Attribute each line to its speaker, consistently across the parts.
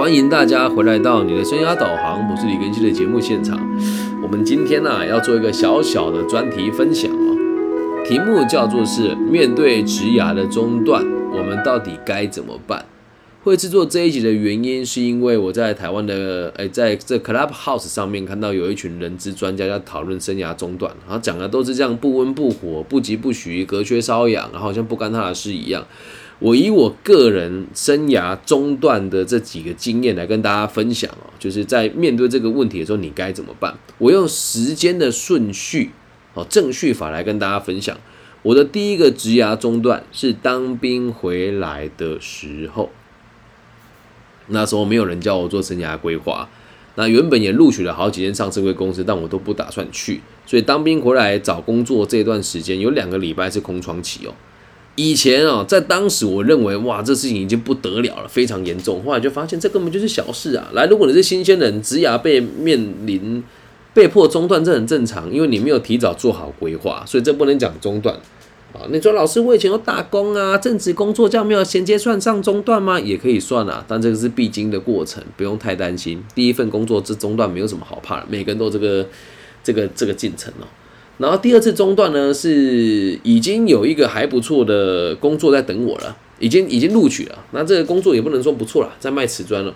Speaker 1: 欢迎大家回来到你的生涯导航，我是李根熙的节目现场。我们今天呢要做一个小小的专题分享哦，题目叫做是面对职涯的中断，我们到底该怎么办？会制作这一集的原因，是因为我在台湾的诶，在这 Clubhouse 上面看到有一群人资专家在讨论生涯中断，然后讲的都是这样不温不火、不急不徐、隔靴搔痒，然后好像不干他的事一样。我以我个人生涯中断的这几个经验来跟大家分享哦，就是在面对这个问题的时候，你该怎么办？我用时间的顺序哦，正序法来跟大家分享。我的第一个职涯中断是当兵回来的时候。那时候没有人教我做生涯规划，那原本也录取了好几间上市贵公司，但我都不打算去。所以当兵回来找工作这段时间，有两个礼拜是空窗期哦。以前啊，在当时我认为哇，这事情已经不得了了，非常严重。后来就发现这根本就是小事啊。来，如果你是新鲜人，职涯被面临被迫中断，这很正常，因为你没有提早做好规划，所以这不能讲中断。啊，你说老师，我以前有打工啊，正职工作这样没有衔接算上中断吗？也可以算啊，但这个是必经的过程，不用太担心。第一份工作这中断没有什么好怕的，每个人都这个这个这个进程哦。然后第二次中断呢，是已经有一个还不错的工作在等我了，已经已经录取了。那这个工作也不能说不错了，在卖瓷砖了。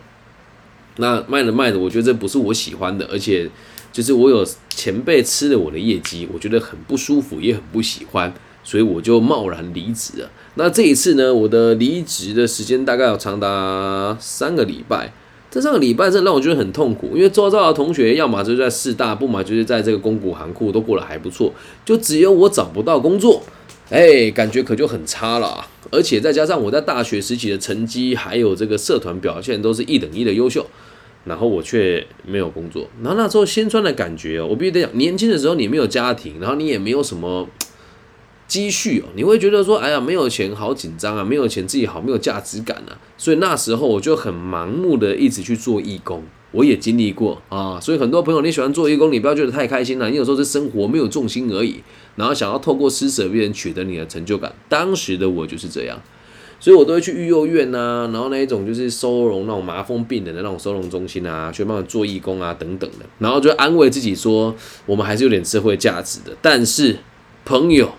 Speaker 1: 那卖着卖着，我觉得这不是我喜欢的，而且就是我有前辈吃了我的业绩，我觉得很不舒服，也很不喜欢。所以我就贸然离职了。那这一次呢，我的离职的时间大概要长达三个礼拜。这上个礼拜真的让我觉得很痛苦，因为周遭的同学要么就是在四大，不嘛就是在这个公股行库都过得还不错，就只有我找不到工作，哎，感觉可就很差了。而且再加上我在大学时期的成绩还有这个社团表现都是一等一的优秀，然后我却没有工作。然后那时候心酸的感觉，我必须得讲，年轻的时候你没有家庭，然后你也没有什么。积蓄哦，你会觉得说，哎呀，没有钱好紧张啊，没有钱自己好没有价值感啊，所以那时候我就很盲目的一直去做义工，我也经历过啊，所以很多朋友你喜欢做义工，你不要觉得太开心了，你有时候是生活没有重心而已，然后想要透过施舍别人取得你的成就感，当时的我就是这样，所以我都会去育幼院呐，然后那一种就是收容那种麻风病人的那种收容中心啊，去帮忙做义工啊等等的，然后就安慰自己说，我们还是有点社会价值的，但是朋友。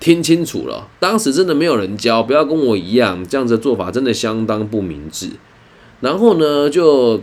Speaker 1: 听清楚了，当时真的没有人教，不要跟我一样，这样子的做法真的相当不明智。然后呢，就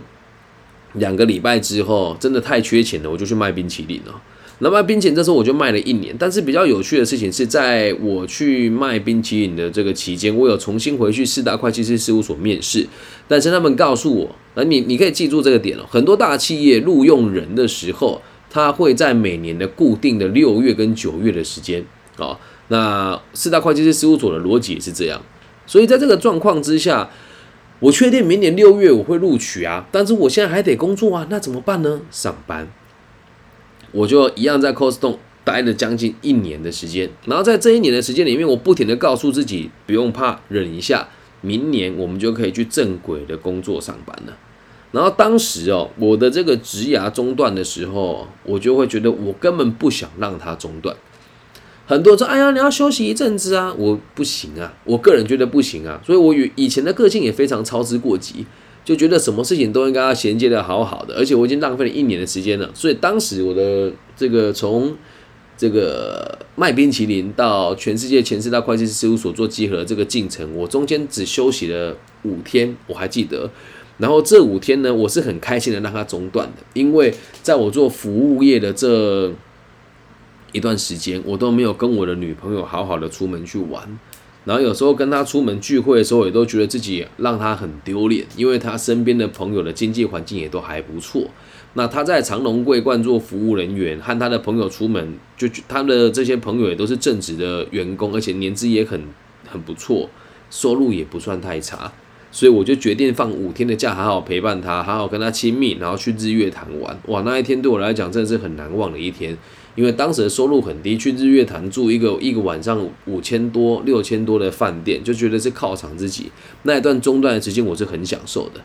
Speaker 1: 两个礼拜之后，真的太缺钱了，我就去卖冰淇淋了。那卖冰淇淋这时候我就卖了一年，但是比较有趣的事情是在我去卖冰淇淋的这个期间，我有重新回去四大会计师事务所面试，但是他们告诉我，那你你可以记住这个点哦，很多大企业录用人的时候，他会在每年的固定的六月跟九月的时间啊。那四大会计师事务所的逻辑也是这样，所以在这个状况之下，我确定明年六月我会录取啊，但是我现在还得工作啊，那怎么办呢？上班，我就一样在 Costco 待了将近一年的时间，然后在这一年的时间里面，我不停的告诉自己不用怕，忍一下，明年我们就可以去正轨的工作上班了。然后当时哦，我的这个职涯中断的时候，我就会觉得我根本不想让它中断。很多人说：“哎呀，你要休息一阵子啊！”我不行啊，我个人觉得不行啊。所以，我与以前的个性也非常操之过急，就觉得什么事情都应该要衔接的好好的。而且我已经浪费了一年的时间了。所以当时我的这个从这个卖冰淇淋到全世界前四大会计师事务所做集合这个进程，我中间只休息了五天，我还记得。然后这五天呢，我是很开心的让它中断的，因为在我做服务业的这。一段时间，我都没有跟我的女朋友好好的出门去玩，然后有时候跟她出门聚会的时候，也都觉得自己让她很丢脸，因为她身边的朋友的经济环境也都还不错。那她在长隆桂冠做服务人员，和她的朋友出门，就她的这些朋友也都是正职的员工，而且年资也很很不错，收入也不算太差，所以我就决定放五天的假，好好陪伴她，好好跟她亲密，然后去日月潭玩。哇，那一天对我来讲真的是很难忘的一天。因为当时的收入很低，去日月潭住一个一个晚上五千多、六千多的饭店，就觉得是犒赏自己。那一段中断的时间，我是很享受的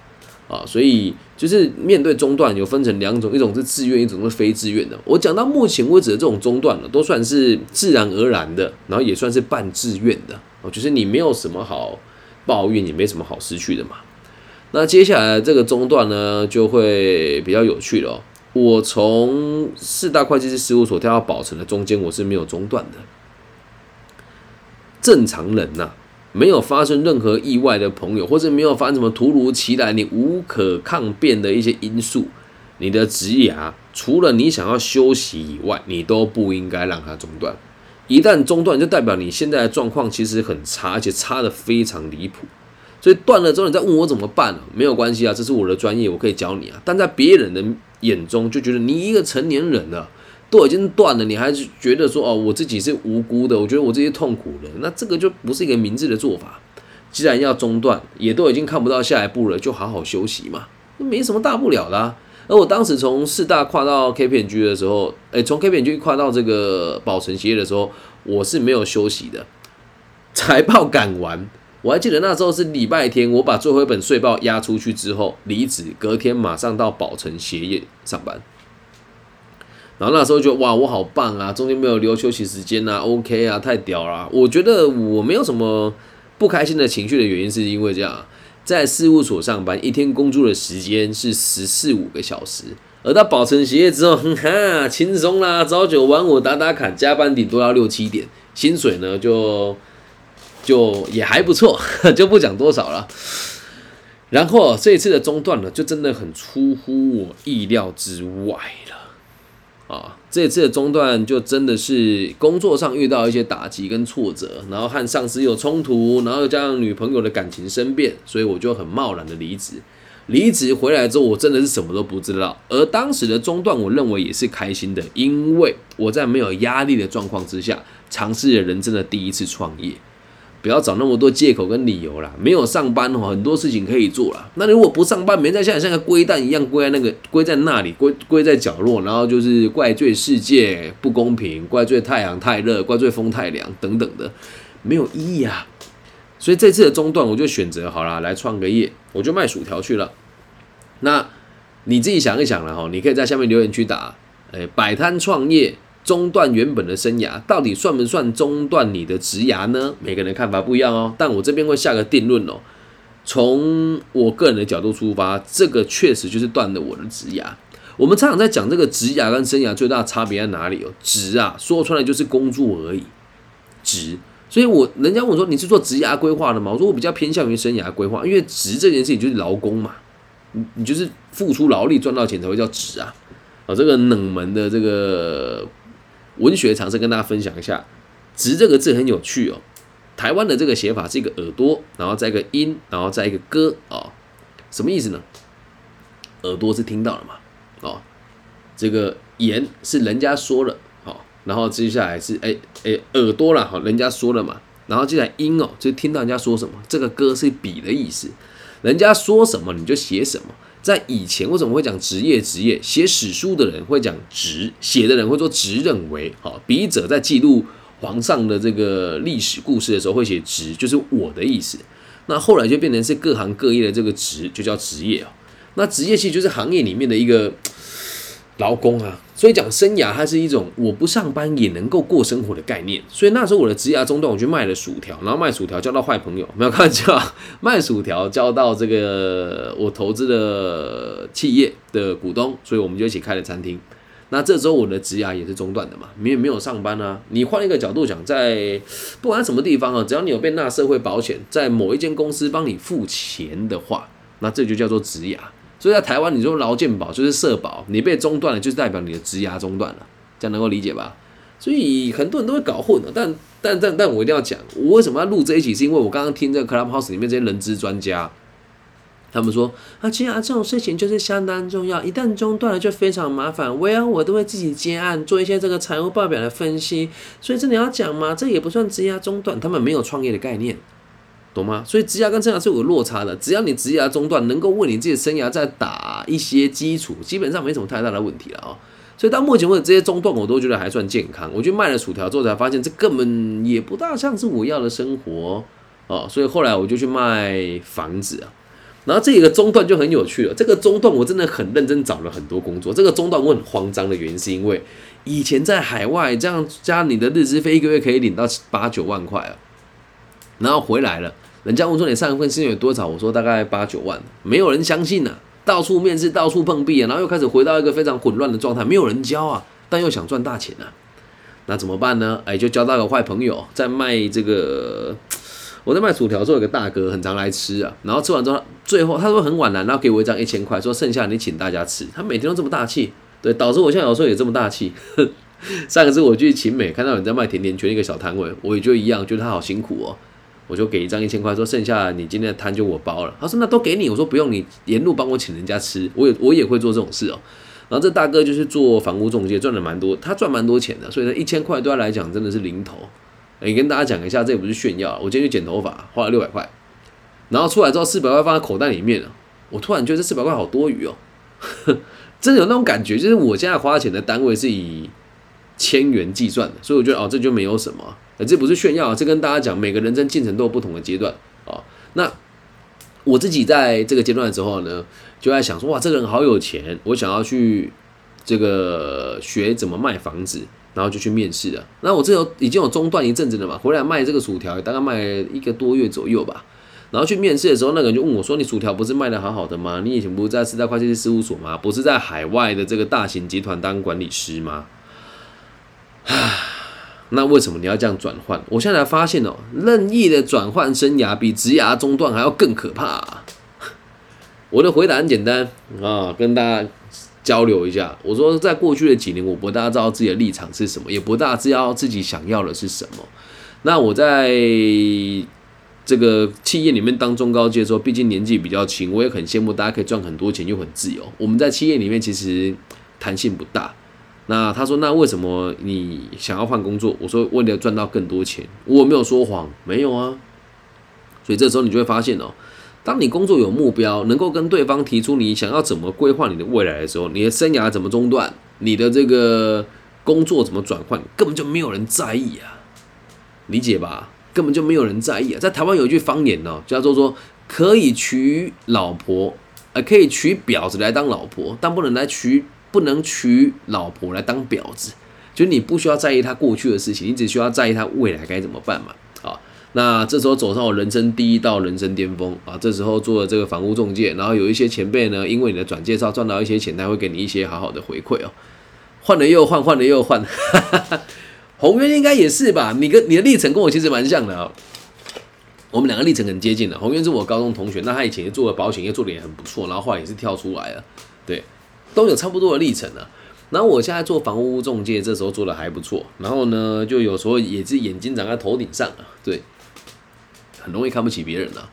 Speaker 1: 啊。所以就是面对中断，有分成两种，一种是自愿，一种是非自愿的。我讲到目前为止的这种中断了，都算是自然而然的，然后也算是半自愿的。哦，就是你没有什么好抱怨，也没什么好失去的嘛。那接下来这个中断呢，就会比较有趣了。我从四大会计师事务所跳到宝城的中间，我是没有中断的。正常人呐，没有发生任何意外的朋友，或者没有发生什么突如其来、你无可抗辩的一些因素，你的职涯除了你想要休息以外，你都不应该让它中断。一旦中断，就代表你现在的状况其实很差，而且差的非常离谱。所以断了之后，你再问我怎么办没有关系啊，这是我的专业，我可以教你啊。但在别人的眼中，就觉得你一个成年人了，都已经断了，你还是觉得说哦，我自己是无辜的，我觉得我这些痛苦了，那这个就不是一个明智的做法。既然要中断，也都已经看不到下一步了，就好好休息嘛，没什么大不了的。而我当时从四大跨到 K 片 G 的时候，哎，从 K 片 G 跨到这个宝城企业的时候，我是没有休息的，财报赶完。我还记得那时候是礼拜天，我把最后一本税报压出去之后离职，隔天马上到宝城协业上班。然后那时候觉得哇，我好棒啊，中间没有留休息时间啊，OK 啊，太屌了。我觉得我没有什么不开心的情绪的原因，是因为这样，在事务所上班一天工作的时间是十四五个小时，而到宝城鞋业之后，哈，轻松啦，朝九晚五打打卡，加班顶多要六七点，薪水呢就。就也还不错，就不讲多少了。然后这一次的中断呢，就真的很出乎我意料之外了啊！这一次的中断就真的是工作上遇到一些打击跟挫折，然后和上司有冲突，然后加上女朋友的感情生变，所以我就很贸然的离职。离职回来之后，我真的是什么都不知道。而当时的中断，我认为也是开心的，因为我在没有压力的状况之下，尝试了人生的第一次创业。不要找那么多借口跟理由啦，没有上班哦，很多事情可以做啦。那如果不上班，没在像像个龟蛋一样龟在那个龟在那里，龟龟在角落，然后就是怪罪世界不公平，怪罪太阳太热，怪罪风太凉等等的，没有意义啊。所以这次的中断，我就选择好了，来创个业，我就卖薯条去了。那你自己想一想了哈，你可以在下面留言区打，哎，摆摊创业。中断原本的生涯，到底算不算中断你的职涯呢？每个人看法不一样哦。但我这边会下个定论哦。从我个人的角度出发，这个确实就是断了我的职涯。我们常常在讲这个职涯跟生涯最大的差别在哪里哦？职啊，说出来就是工作而已。职，所以我人家问我说你是做职涯规划的吗？我说我比较偏向于生涯规划，因为职这件事情就是劳工嘛，你你就是付出劳力赚到钱才会叫职啊。啊，这个冷门的这个。文学常识跟大家分享一下，“直”这个字很有趣哦。台湾的这个写法是一个耳朵，然后再一个音，然后再一个歌啊，什么意思呢？耳朵是听到了嘛？哦，这个言是人家说了，好，然后接下来是哎哎耳朵了，好，人家说了嘛，然后接下来音哦，就听到人家说什么。这个歌是笔的意思，人家说什么你就写什么。在以前为什么会讲职业？职业写史书的人会讲职，写的人会说职认为，好笔者在记录皇上的这个历史故事的时候会写职，就是我的意思。那后来就变成是各行各业的这个职，就叫职业啊。那职业其实就是行业里面的一个。劳工啊，所以讲生涯，它是一种我不上班也能够过生活的概念。所以那时候我的职涯中断，我去卖了薯条，然后卖薯条交到坏朋友，没有开玩笑，卖薯条交到这个我投资的企业的股东，所以我们就一起开了餐厅。那这时候我的职涯也是中断的嘛，没有没有上班啊。你换一个角度讲，在不管什么地方啊，只要你有被纳社会保险，在某一间公司帮你付钱的话，那这就叫做职涯。所以在台湾，你说劳健保就是社保，你被中断了，就是代表你的职涯中断了，这样能够理解吧？所以很多人都会搞混的，但但但但我一定要讲，我为什么要录这一期，是因为我刚刚听这个 Clubhouse 里面这些人资专家，他们说啊，其实啊这种事情就是相当重要，一旦中断了就非常麻烦，我要我都会自己接案做一些这个财务报表的分析，所以这你要讲吗？这也不算职涯中断，他们没有创业的概念。懂吗？所以职涯跟生涯是有落差的。只要你职涯中断，能够为你自己的生涯再打一些基础，基本上没什么太大的问题了啊。所以到目前为止，这些中断我都觉得还算健康。我去卖了薯条之后，才发现这根本也不大像是我要的生活哦。所以后来我就去卖房子啊。然后这个中断就很有趣了。这个中断我真的很认真找了很多工作。这个中断我很慌张的原因，是因为以前在海外这样加你的日资费，一个月可以领到八九万块啊。然后回来了，人家问说你上一份薪水多少，我说大概八九万，没有人相信呐，到处面试，到处碰壁啊，然后又开始回到一个非常混乱的状态，没有人教啊，但又想赚大钱啊，那怎么办呢？哎，就交到个坏朋友，在卖这个。我在卖薯条的时候，有个大哥很常来吃啊，然后吃完之后，最后他说很晚了，然后给我一张一千块，说剩下你请大家吃。他每天都这么大气，对，导致我现在有时候也这么大气。上一次我去秦美看到人在卖甜甜圈一个小摊位，我也就一样，觉得他好辛苦哦，我就给一张一千块，说剩下你今天的摊就我包了。他说那都给你，我说不用，你沿路帮我请人家吃，我也我也会做这种事哦。然后这大哥就是做房屋中介，赚了蛮多，他赚蛮多钱的，所以呢一千块对他来讲真的是零头。你跟大家讲一下，这也不是炫耀。我今天去剪头发，花了六百块，然后出来之后四百块放在口袋里面了。我突然觉得这四百块好多余哦，真的有那种感觉。就是我现在花钱的单位是以千元计算的，所以我觉得哦，这就没有什么。这不是炫耀，这跟大家讲，每个人生进程都有不同的阶段哦。那我自己在这个阶段的时候呢，就在想说，哇，这个人好有钱，我想要去这个学怎么卖房子。然后就去面试了。那我这有已经有中断一阵子了嘛，回来卖这个薯条，大概卖一个多月左右吧。然后去面试的时候，那个人就问我说：“你薯条不是卖的好好的吗？你以前不是在四大会计师事务所吗？不是在海外的这个大型集团当管理师吗？”唉，那为什么你要这样转换？我现在才发现哦，任意的转换生涯比职涯中断还要更可怕。我的回答很简单啊，跟大家。交流一下，我说在过去的几年，我不大知道自己的立场是什么，也不大知道自己想要的是什么。那我在这个企业里面当中高阶的时候，毕竟年纪比较轻，我也很羡慕大家可以赚很多钱又很自由。我们在企业里面其实弹性不大。那他说，那为什么你想要换工作？我说为了赚到更多钱，我没有说谎，没有啊。所以这时候你就会发现哦。当你工作有目标，能够跟对方提出你想要怎么规划你的未来的时候，你的生涯怎么中断，你的这个工作怎么转换，根本就没有人在意啊，理解吧？根本就没有人在意啊。在台湾有一句方言呢，叫做说可以娶老婆，呃，可以娶婊子来当老婆，但不能来娶，不能娶老婆来当婊子。就是你不需要在意他过去的事情，你只需要在意他未来该怎么办嘛。那这时候走上我人生第一道人生巅峰啊！这时候做了这个房屋中介，然后有一些前辈呢，因为你的转介绍赚到一些钱，他会给你一些好好的回馈哦。换了又换，换了又换，宏渊应该也是吧？你跟你的历程跟我其实蛮像的啊。我们两个历程很接近的。宏渊是我高中同学，那他以前也做了保险业做的也很不错，然后后来也是跳出来了，对，都有差不多的历程啊。然后我现在做房屋中介，这时候做的还不错，然后呢，就有时候也是眼睛长在头顶上啊，对。很容易看不起别人啊。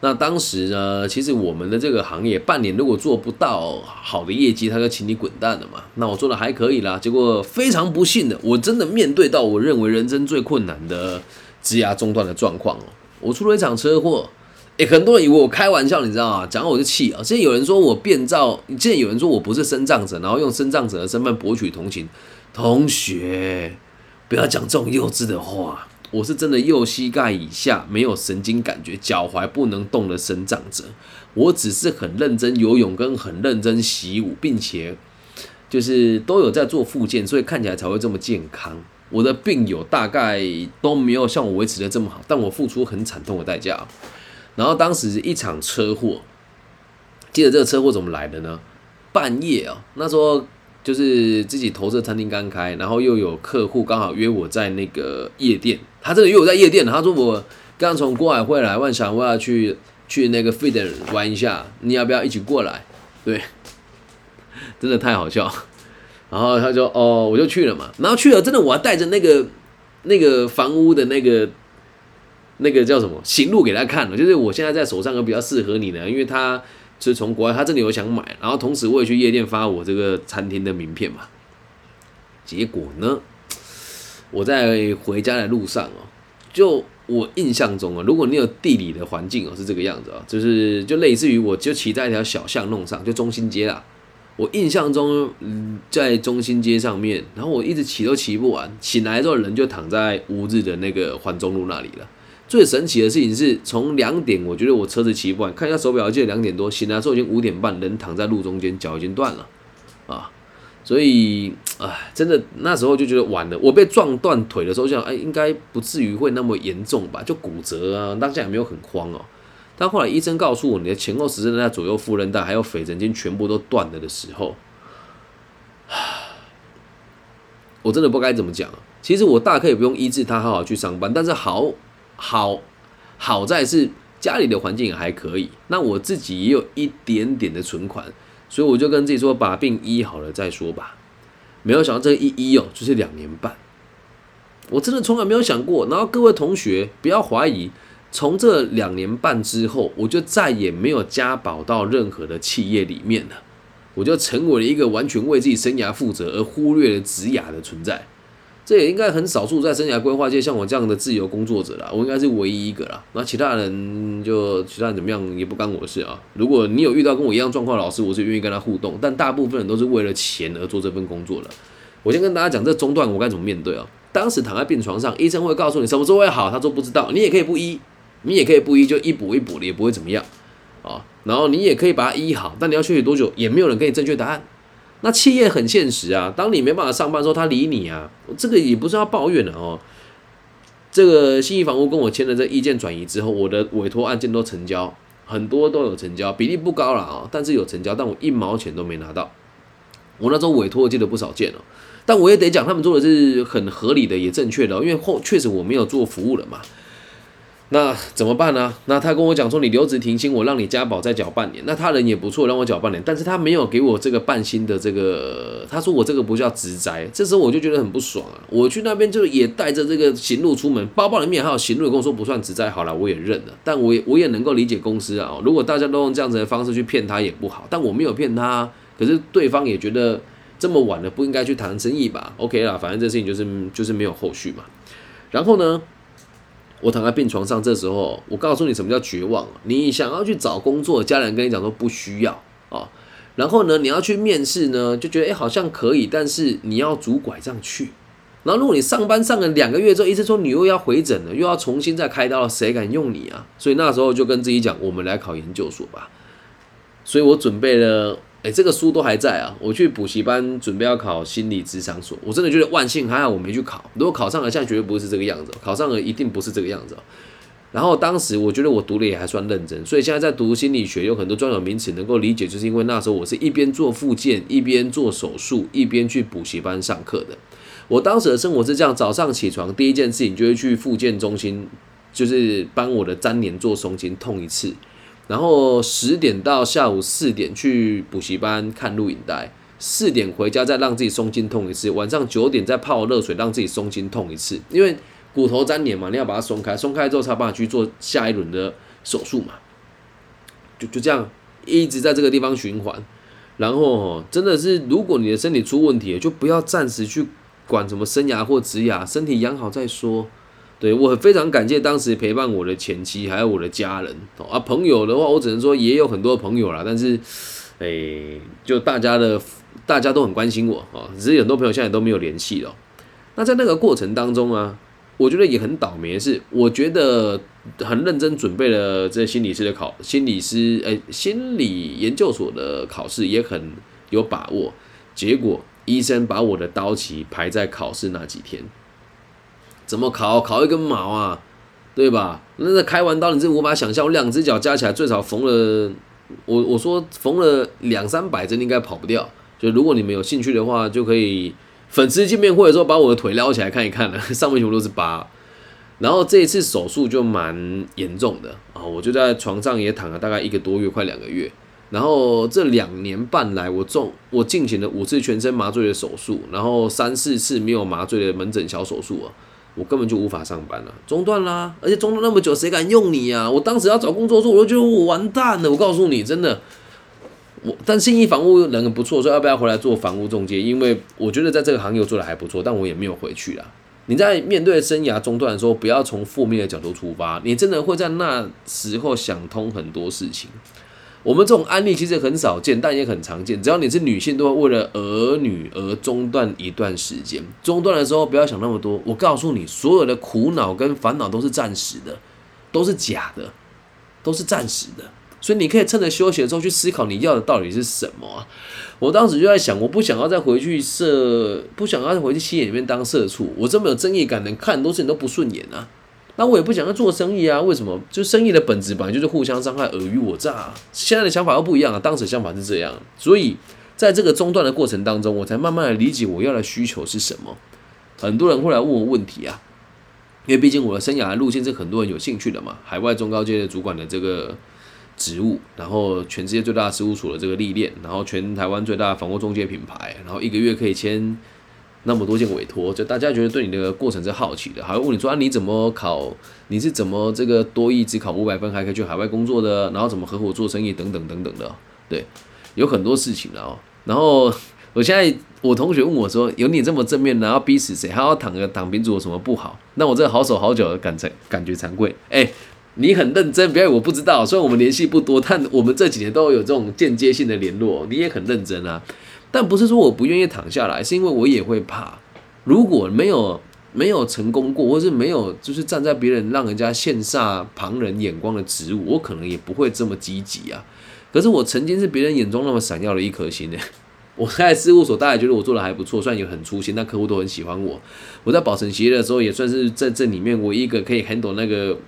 Speaker 1: 那当时呢，其实我们的这个行业半年如果做不到好的业绩，他就请你滚蛋了嘛。那我做的还可以啦，结果非常不幸的，我真的面对到我认为人生最困难的职涯中断的状况哦。我出了一场车祸，诶，很多人以为我开玩笑，你知道吗？讲我就气啊。现在有人说我变造，现在有人说我不是生障者，然后用生障者的身份博取同情。同学，不要讲这种幼稚的话。我是真的右膝盖以下没有神经感觉，脚踝不能动的生长者。我只是很认真游泳跟很认真习武，并且就是都有在做复健，所以看起来才会这么健康。我的病友大概都没有像我维持的这么好，但我付出很惨痛的代价。然后当时一场车祸，记得这个车祸怎么来的呢？半夜啊，那时候。就是自己投资餐厅刚开，然后又有客户刚好约我在那个夜店，他这个约我在夜店，他说我刚从国海会来，万想我要去去那个 Feed 玩一下，你要不要一起过来？对，真的太好笑。然后他说哦，我就去了嘛。然后去了，真的我还带着那个那个房屋的那个那个叫什么行路给他看了，就是我现在在手上有比较适合你的，因为他。是从国外，他这里有想买，然后同时我也去夜店发我这个餐厅的名片嘛。结果呢，我在回家的路上哦，就我印象中啊，如果你有地理的环境哦，是这个样子啊，就是就类似于我就骑在一条小巷弄上，就中心街啦。我印象中，嗯，在中心街上面，然后我一直骑都骑不完，醒来之后人就躺在乌日的那个环中路那里了。最神奇的事情是从两点，我觉得我车子骑不完，看一下手表，记得两点多，醒来时候已经五点半，人躺在路中间，脚已经断了，啊，所以，哎，真的那时候就觉得晚了。我被撞断腿的时候，想，哎，应该不至于会那么严重吧？就骨折啊，当下也没有很慌哦。但后来医生告诉我，你的前后十字韧带、左右副韧带还有腓神经全部都断了的时候，我真的不该怎么讲。其实我大可以不用医治他，好好去上班。但是好好好在是家里的环境也还可以，那我自己也有一点点的存款，所以我就跟自己说，把病医好了再说吧。没有想到这一医哦，就是两年半。我真的从来没有想过。然后各位同学不要怀疑。从这两年半之后，我就再也没有加保到任何的企业里面了，我就成为了一个完全为自己生涯负责而忽略了职涯的存在。这也应该很少数在生涯规划界像我这样的自由工作者了，我应该是唯一一个了。那其他人就其他人怎么样也不干我的事啊。如果你有遇到跟我一样状况的，老师我是愿意跟他互动，但大部分人都是为了钱而做这份工作的。我先跟大家讲这中断我该怎么面对啊。当时躺在病床上，医生会告诉你什么时候会好，他说不知道，你也可以不医。你也可以不医，就一补一补的，也不会怎么样啊。然后你也可以把它医好，但你要休息多久，也没有人给你正确答案。那企业很现实啊，当你没办法上班的时候，他理你啊。这个也不是要抱怨的哦。这个信义房屋跟我签了这意见转移之后，我的委托案件都成交，很多都有成交，比例不高了啊，但是有成交，但我一毛钱都没拿到。我那时候委托记得不少件哦，但我也得讲，他们做的是很合理的，也正确的，因为后确实我没有做服务了嘛。那怎么办呢？那他跟我讲说，你留职停薪，我让你加保再缴半年。那他人也不错，让我缴半年，但是他没有给我这个半薪的这个。他说我这个不叫职灾，这时候我就觉得很不爽啊！我去那边就也带着这个行路出门，包包里面还有行路，跟我说不算职灾，好了，我也认了。但我也我也能够理解公司啊，如果大家都用这样子的方式去骗他也不好。但我没有骗他，可是对方也觉得这么晚了不应该去谈生意吧？OK 啦，反正这事情就是就是没有后续嘛。然后呢？我躺在病床上，这时候我告诉你什么叫绝望。你想要去找工作，家人跟你讲说不需要啊。然后呢，你要去面试呢，就觉得哎好像可以，但是你要拄拐杖去。然后如果你上班上了两个月之后，医生说你又要回诊了，又要重新再开刀了，谁敢用你啊？所以那时候就跟自己讲，我们来考研究所吧。所以我准备了。这个书都还在啊！我去补习班准备要考心理智商所，我真的觉得万幸还好我没去考。如果考上了，现在绝对不会是这个样子。考上了一定不是这个样子。然后当时我觉得我读的也还算认真，所以现在在读心理学有很多专有名词能够理解，就是因为那时候我是一边做复健，一边做手术，一边去补习班上课的。我当时的生活是这样：早上起床第一件事情就是去复健中心，就是帮我的粘连做松筋痛一次。然后十点到下午四点去补习班看录影带，四点回家再让自己松筋痛一次，晚上九点再泡热水让自己松筋痛一次，因为骨头粘连嘛，你要把它松开，松开之后才办法去做下一轮的手术嘛，就就这样一直在这个地方循环，然后真的是如果你的身体出问题，就不要暂时去管什么生涯或植牙，身体养好再说。对我非常感谢当时陪伴我的前妻，还有我的家人啊。朋友的话，我只能说也有很多朋友啦，但是，诶，就大家的大家都很关心我啊。只是很多朋友现在都没有联系了。那在那个过程当中啊，我觉得也很倒霉的是，我觉得很认真准备了这心理师的考，心理师诶，心理研究所的考试也很有把握。结果医生把我的刀期排在考试那几天。怎么烤？烤一根毛啊，对吧？那个开完刀，你是无法想象，我两只脚加起来最少缝了，我我说缝了两三百针，应该跑不掉。就如果你们有兴趣的话，就可以粉丝见面会的时候把我的腿撩起来看一看了，上面全部都是疤。然后这一次手术就蛮严重的啊，我就在床上也躺了大概一个多月，快两个月。然后这两年半来，我中我进行了五次全身麻醉的手术，然后三四次没有麻醉的门诊小手术啊。我根本就无法上班了，中断啦！而且中断那么久，谁敢用你呀？我当时要找工作的时候，我就觉得我完蛋了。我告诉你，真的，我但信义房屋人不错，说要不要回来做房屋中介？因为我觉得在这个行业做的还不错，但我也没有回去啦。你在面对生涯中断的时候，不要从负面的角度出发，你真的会在那时候想通很多事情。我们这种案例其实很少见，但也很常见。只要你是女性，都会为了儿女而中断一段时间。中断的时候不要想那么多。我告诉你，所有的苦恼跟烦恼都是暂时的，都是假的，都是暂时的。所以你可以趁着休息的时候去思考你要的到底是什么啊。我当时就在想，我不想要再回去社，不想要再回去企业里面当社畜。我这么有正义感，能看很多事情都不顺眼啊。那我也不想要做生意啊。为什么？就生意的本质本来就是互相伤害、尔虞我诈。现在的想法又不一样了，当时想法是这样。所以在这个中断的过程当中，我才慢慢的理解我要的需求是什么。很多人会来问我问题啊，因为毕竟我的生涯的路线是很多人有兴趣的嘛，海外中高阶的主管的这个。职务，然后全世界最大的事务所的这个历练，然后全台湾最大的房屋中介品牌，然后一个月可以签那么多件委托，就大家觉得对你的过程是好奇的，还会问你说啊你怎么考，你是怎么这个多一只考五百分还可以去海外工作的，然后怎么合伙做生意等等等等的，对，有很多事情的哦。然后我现在我同学问我说，有你这么正面，然后逼死谁？还要躺个躺平族有什么不好？那我这个好手好脚的感惭感觉惭愧，哎。你很认真，不要我不知道。虽然我们联系不多，但我们这几年都有这种间接性的联络。你也很认真啊，但不是说我不愿意躺下来，是因为我也会怕。如果没有没有成功过，或是没有就是站在别人让人家羡煞旁人眼光的职务，我可能也不会这么积极啊。可是我曾经是别人眼中那么闪耀的一颗星呢。我在事务所，大家觉得我做的还不错，虽然也很粗心，但客户都很喜欢我。我在保存协议的时候，也算是在这里面唯一一个可以 handle 那个。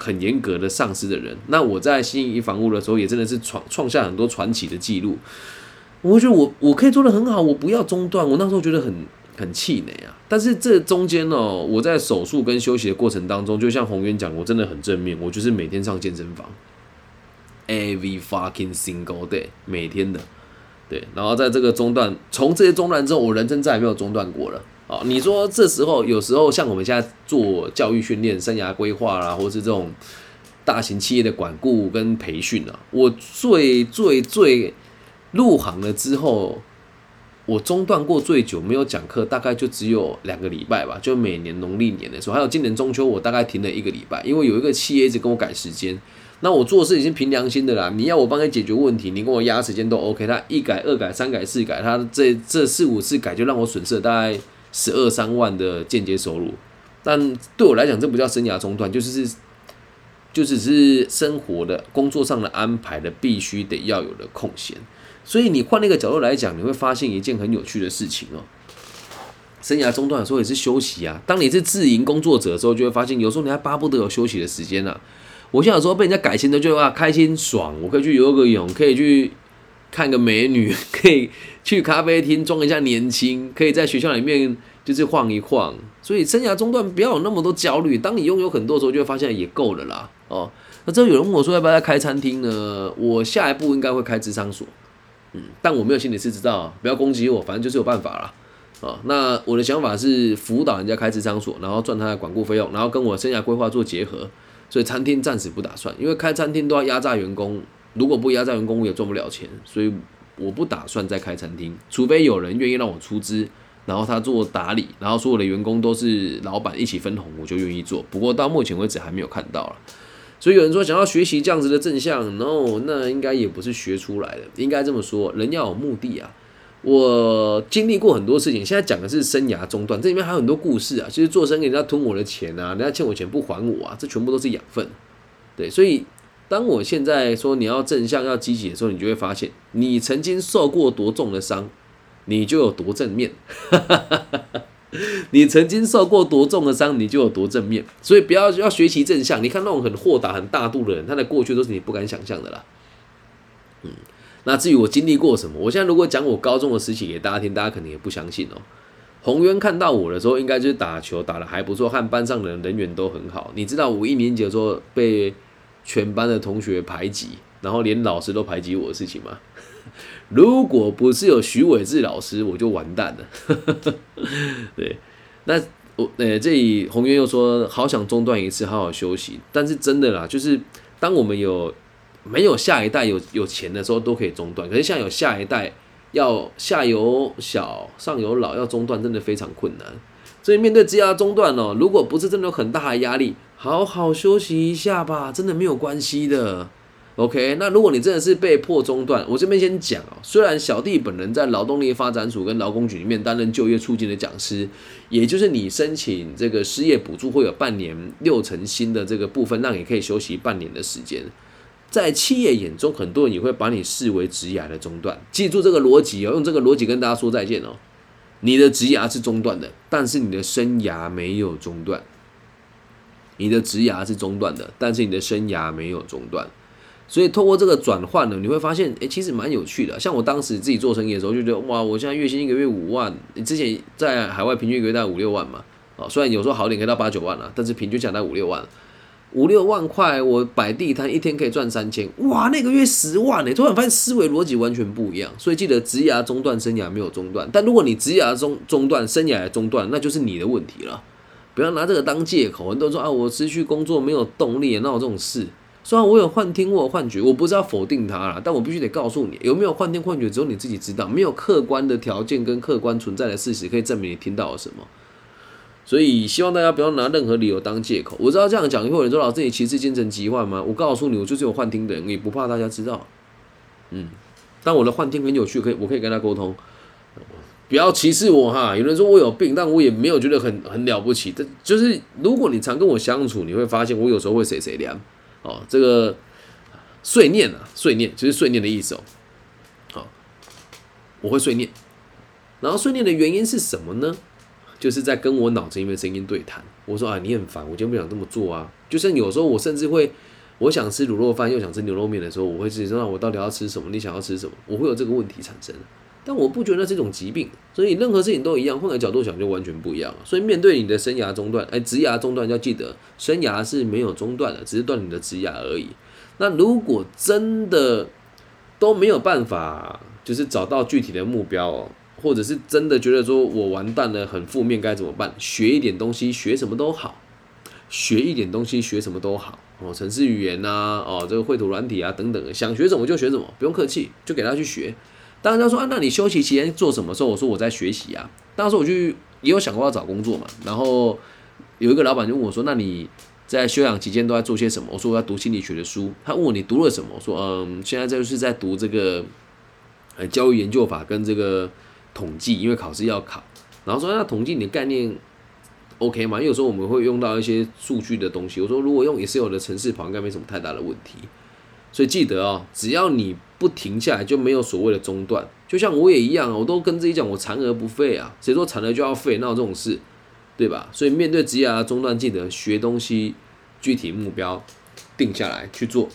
Speaker 1: 很严格的上司的人，那我在新一房屋的时候，也真的是创创下很多传奇的记录。我觉得我我可以做的很好，我不要中断。我那时候觉得很很气馁啊。但是这中间哦，我在手术跟休息的过程当中，就像宏渊讲，我真的很正面。我就是每天上健身房，every fucking single day，每天的。对，然后在这个中断，从这些中断之后，我人生再也没有中断过了。哦，你说这时候有时候像我们现在做教育训练、生涯规划啦，或是这种大型企业的管顾跟培训啊，我最最最入行了之后，我中断过最久没有讲课，大概就只有两个礼拜吧，就每年农历年的时候，还有今年中秋，我大概停了一个礼拜，因为有一个企业一直跟我改时间。那我做事已经凭良心的啦，你要我帮你解决问题，你跟我压时间都 OK。他一改、二改、三改、四改，他这这四五次改就让我损失了大概。十二三万的间接收入，但对我来讲，这不叫生涯中断，就是是，就只是生活的工作上的安排的必须得要有的空闲。所以你换那个角度来讲，你会发现一件很有趣的事情哦。生涯中断的时候也是休息啊。当你是自营工作者的时候，就会发现有时候你还巴不得有休息的时间呢。我现在有时候被人家改签的，就啊开心爽，我可以去游个泳，可以去。看个美女，可以去咖啡厅装一下年轻，可以在学校里面就是晃一晃。所以生涯中断不要有那么多焦虑。当你拥有很多的时候，就会发现也够了啦。哦，那之后有人问我说要不要开餐厅呢？我下一步应该会开智商所。嗯，但我没有心理师执照，不要攻击我，反正就是有办法啦。啊，那我的想法是辅导人家开智商所，然后赚他的管顾费用，然后跟我生涯规划做结合。所以餐厅暂时不打算，因为开餐厅都要压榨员工。如果不压榨员工，我也赚不了钱，所以我不打算再开餐厅，除非有人愿意让我出资，然后他做打理，然后所有的员工都是老板一起分红，我就愿意做。不过到目前为止还没有看到了，所以有人说想要学习这样子的正向，no，那应该也不是学出来的，应该这么说，人要有目的啊。我经历过很多事情，现在讲的是生涯中断，这里面还有很多故事啊。其实做生意人家吞我的钱啊，人家欠我钱不还我啊，这全部都是养分，对，所以。当我现在说你要正向、要积极的时候，你就会发现，你曾经受过多重的伤，你就有多正面。你曾经受过多重的伤，你就有多正面。所以不要要学习正向。你看那种很豁达、很大度的人，他的过去都是你不敢想象的啦。嗯，那至于我经历过什么，我现在如果讲我高中的事情给大家听，大家肯定也不相信哦。宏渊看到我的时候，应该就是打球打的还不错，和班上的人缘都很好。你知道我一年级的时候被。全班的同学排挤，然后连老师都排挤我的事情吗？如果不是有徐伟志老师，我就完蛋了。对，那我呃，这里宏渊又说好想中断一次，好好休息。但是真的啦，就是当我们有没有下一代有有钱的时候，都可以中断。可是像有下一代，要下有小上有老，要中断真的非常困难。所以面对职业中断哦，如果不是真的有很大的压力。好好休息一下吧，真的没有关系的。OK，那如果你真的是被迫中断，我这边先讲哦。虽然小弟本人在劳动力发展署跟劳工局里面担任就业促进的讲师，也就是你申请这个失业补助会有半年六成薪的这个部分，让你可以休息半年的时间。在企业眼中，很多人也会把你视为职涯的中断。记住这个逻辑哦，用这个逻辑跟大家说再见哦。你的职涯是中断的，但是你的生涯没有中断。你的职涯是中断的，但是你的生涯没有中断。所以透过这个转换呢，你会发现，哎，其实蛮有趣的。像我当时自己做生意的时候，就觉得哇，我现在月薪一个月五万，你之前在海外平均一个月大概五六万嘛，啊，虽然有时候好点可以到八九万了，但是平均下来五六万，五六万块，我摆地摊一天可以赚三千，哇，那个月十万呢，突然发现思维逻辑完全不一样。所以记得职涯中断，生涯没有中断。但如果你职涯中中断，生涯中断，那就是你的问题了。不要拿这个当借口。很多人说啊，我失去工作没有动力，哪有这种事？虽然我有幻听，我有幻觉，我不是要否定它啦，但我必须得告诉你，有没有幻听幻觉，只有你自己知道，没有客观的条件跟客观存在的事实可以证明你听到了什么。所以希望大家不要拿任何理由当借口。我知道这样讲，会有人说老师你歧视精神疾患吗？我告诉你，我就是有幻听的人，也不怕大家知道。嗯，但我的幻听很有趣，可以我可以跟他沟通，不要歧视我哈。有人说我有病，但我也没有觉得很很了不起。这就是如果你常跟我相处，你会发现我有时候会谁谁凉。哦，这个碎念啊，碎念就是碎念的意思哦。好，我会碎念，然后碎念的原因是什么呢？就是在跟我脑子里面的声音对谈。我说啊，你很烦，我今天不想这么做啊。就像有时候我甚至会，我想吃卤肉饭又想吃牛肉面的时候，我会自己说，我到底要吃什么？你想要吃什么？我会有这个问题产生。但我不觉得是一种疾病，所以任何事情都一样，换个角度想就完全不一样了。所以面对你的生涯中断，哎，职涯中断要记得，生涯是没有中断的，只是断你的职涯而已。那如果真的都没有办法，就是找到具体的目标，或者是真的觉得说我完蛋了，很负面，该怎么办？学一点东西，学什么都好，学一点东西，学什么都好哦，城市语言呐，哦，这个绘图软体啊等等，想学什么就学什么，不用客气，就给他去学。当然他说啊，那你休息期间做什么时候？我说我在学习啊。当时我就也有想过要找工作嘛。然后有一个老板就问我说：“那你在休养期间都在做些什么？”我说：“我要读心理学的书。”他问我你读了什么？我说：“嗯，现在就是在读这个呃教育研究法跟这个统计，因为考试要考。”然后说：“那统计你的概念 OK 吗？因为有时候我们会用到一些数据的东西。”我说：“如果用 Excel 的程式跑，应该没什么太大的问题。”所以记得哦，只要你不停下来，就没有所谓的中断。就像我也一样，我都跟自己讲，我残而不废啊。谁说残了就要废？闹这种事？对吧？所以面对职业的中断，记得学东西，具体目标定下来去做。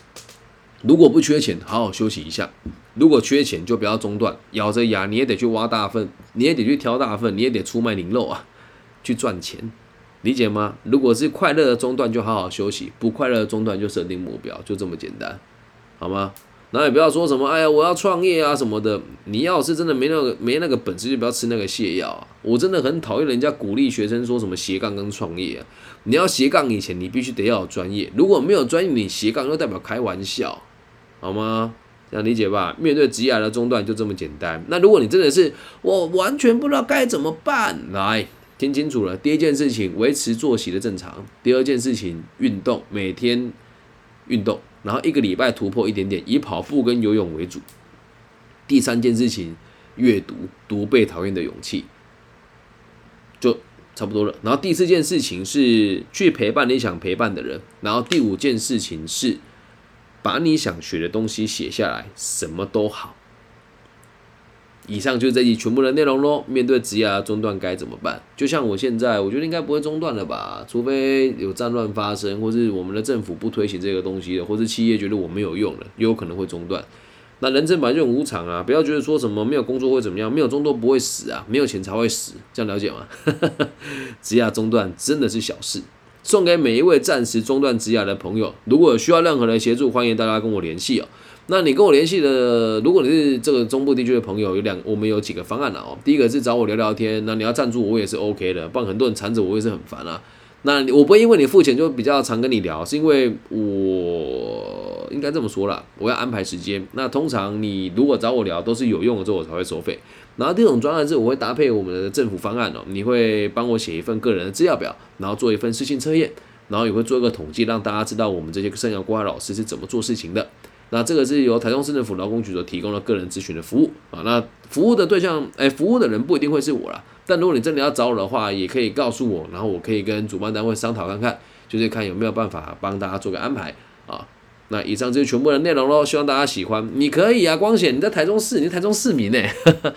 Speaker 1: 如果不缺钱，好好休息一下；如果缺钱，就不要中断，咬着牙你也得去挖大粪，你也得去挑大粪，你也得出卖灵肉啊，去赚钱，理解吗？如果是快乐的中断，就好好休息；不快乐的中断，就设定目标，就这么简单。好吗？那也不要说什么，哎呀，我要创业啊什么的。你要是真的没那个没那个本事，就不要吃那个泻药啊！我真的很讨厌人家鼓励学生说什么斜杠跟创业啊。你要斜杠以前，你必须得要有专业。如果没有专业，你斜杠就代表开玩笑，好吗？这样理解吧？面对职业的中断就这么简单。那如果你真的是我完全不知道该怎么办，来听清楚了。第一件事情，维持作息的正常；第二件事情，运动，每天运动。然后一个礼拜突破一点点，以跑步跟游泳为主。第三件事情，阅读，读被讨厌的勇气，就差不多了。然后第四件事情是去陪伴你想陪伴的人。然后第五件事情是把你想学的东西写下来，什么都好。以上就是这集全部的内容喽。面对职业中断该怎么办？就像我现在，我觉得应该不会中断了吧，除非有战乱发生，或是我们的政府不推行这个东西了，或是企业觉得我没有用了，也有可能会中断。那人生本来就很无常啊，不要觉得说什么没有工作会怎么样，没有工作不会死啊，没有钱才会死，这样了解吗？职业中断真的是小事。送给每一位暂时中断职业的朋友，如果有需要任何的协助，欢迎大家跟我联系哦。那你跟我联系的，如果你是这个中部地区的朋友，有两，我们有几个方案了哦。第一个是找我聊聊天，那你要赞助我也是 OK 的，不然很多人缠着我也是很烦啊。那我不会因为你付钱就比较常跟你聊，是因为我应该这么说啦，我要安排时间。那通常你如果找我聊都是有用的之后我才会收费。然后第二种专案是我会搭配我们的政府方案哦，你会帮我写一份个人的资料表，然后做一份事情测验，然后也会做一个统计，让大家知道我们这些生涯规划老师是怎么做事情的。那这个是由台中市政府劳工局所提供的个人咨询的服务啊，那服务的对象，哎，服务的人不一定会是我啦，但如果你真的要找我的话，也可以告诉我，然后我可以跟主办单位商讨看看，就是看有没有办法帮大家做个安排啊。那以上就是全部的内容喽，希望大家喜欢。你可以啊，光显你在台中市，你是台中市民呢，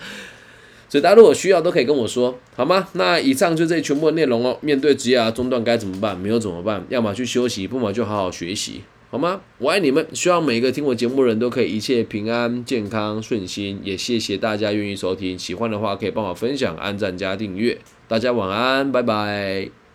Speaker 1: 所以大家如果需要都可以跟我说，好吗？那以上就这全部的内容哦。面对职业中断该怎么办？没有怎么办？要么去休息，不么就好好学习，好吗？我爱你们，希望每一个听我节目的人都可以一切平安、健康、顺心。也谢谢大家愿意收听，喜欢的话可以帮我分享、按赞加订阅。大家晚安，拜拜。